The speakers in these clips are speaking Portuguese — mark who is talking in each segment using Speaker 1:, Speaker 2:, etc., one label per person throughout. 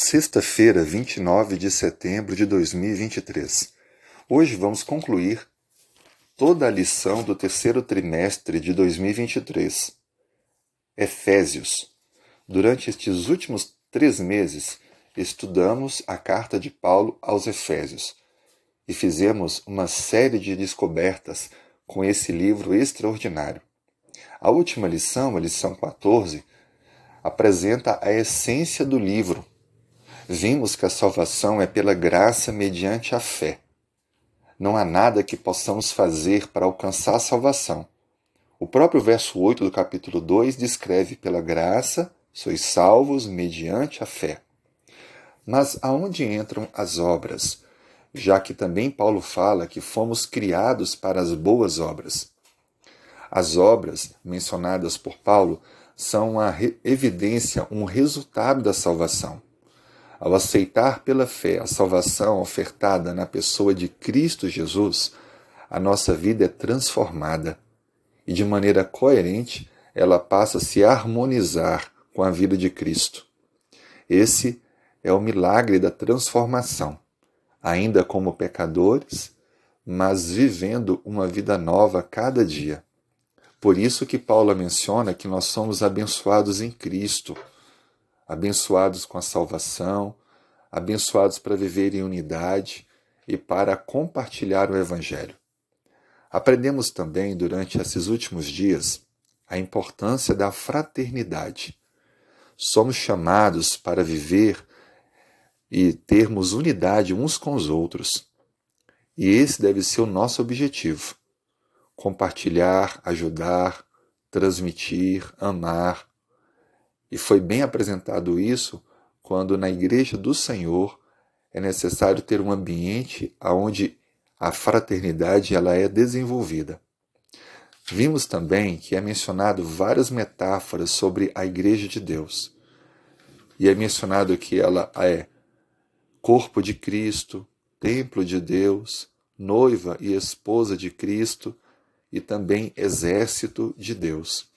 Speaker 1: Sexta-feira, 29 de setembro de 2023. Hoje vamos concluir toda a lição do terceiro trimestre de 2023. Efésios. Durante estes últimos três meses, estudamos a carta de Paulo aos Efésios e fizemos uma série de descobertas com esse livro extraordinário. A última lição, a lição 14, apresenta a essência do livro vimos que a salvação é pela graça mediante a fé. Não há nada que possamos fazer para alcançar a salvação. O próprio verso 8 do capítulo 2 descreve pela graça sois salvos mediante a fé. Mas aonde entram as obras? Já que também Paulo fala que fomos criados para as boas obras. As obras mencionadas por Paulo são uma evidência, um resultado da salvação. Ao aceitar pela fé a salvação ofertada na pessoa de Cristo Jesus, a nossa vida é transformada e, de maneira coerente, ela passa a se harmonizar com a vida de Cristo. Esse é o milagre da transformação, ainda como pecadores, mas vivendo uma vida nova cada dia. Por isso que Paulo menciona que nós somos abençoados em Cristo abençoados com a salvação, abençoados para viver em unidade e para compartilhar o Evangelho. Aprendemos também durante esses últimos dias a importância da fraternidade. Somos chamados para viver e termos unidade uns com os outros. E esse deve ser o nosso objetivo: compartilhar, ajudar, transmitir, amar, e foi bem apresentado isso quando na igreja do Senhor é necessário ter um ambiente onde a fraternidade ela é desenvolvida. Vimos também que é mencionado várias metáforas sobre a igreja de Deus. E é mencionado que ela é corpo de Cristo, templo de Deus, noiva e esposa de Cristo e também exército de Deus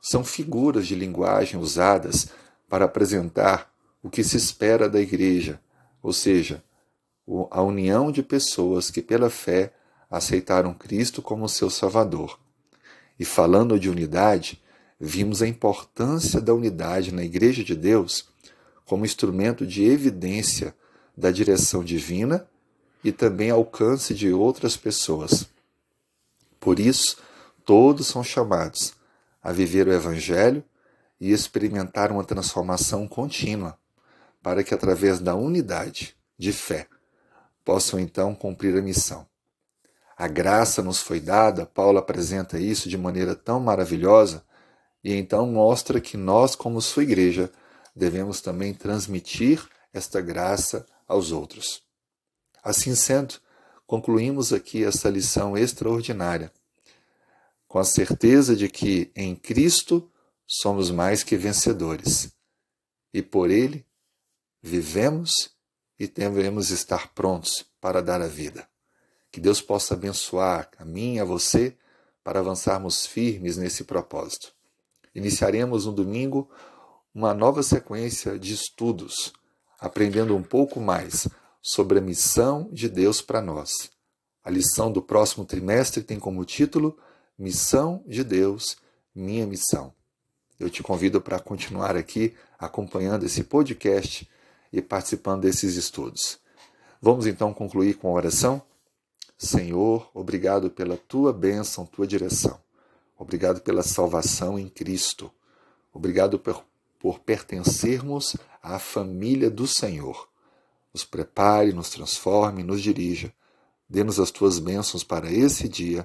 Speaker 1: são figuras de linguagem usadas para apresentar o que se espera da igreja, ou seja, a união de pessoas que, pela fé, aceitaram Cristo como seu Salvador. E falando de unidade, vimos a importância da unidade na Igreja de Deus como instrumento de evidência da direção divina e também alcance de outras pessoas. Por isso, todos são chamados a viver o Evangelho e experimentar uma transformação contínua, para que, através da unidade de fé, possam então cumprir a missão. A graça nos foi dada, Paulo apresenta isso de maneira tão maravilhosa e então mostra que nós, como sua igreja, devemos também transmitir esta graça aos outros. Assim sendo, concluímos aqui essa lição extraordinária com a certeza de que em Cristo somos mais que vencedores e por Ele vivemos e devemos estar prontos para dar a vida. Que Deus possa abençoar a mim e a você para avançarmos firmes nesse propósito. Iniciaremos no domingo uma nova sequência de estudos, aprendendo um pouco mais sobre a missão de Deus para nós. A lição do próximo trimestre tem como título Missão de Deus, minha missão. Eu te convido para continuar aqui acompanhando esse podcast e participando desses estudos. Vamos então concluir com a oração? Senhor, obrigado pela tua bênção, tua direção. Obrigado pela salvação em Cristo. Obrigado por, por pertencermos à família do Senhor. Nos prepare, nos transforme, nos dirija. Dê-nos as tuas bênçãos para esse dia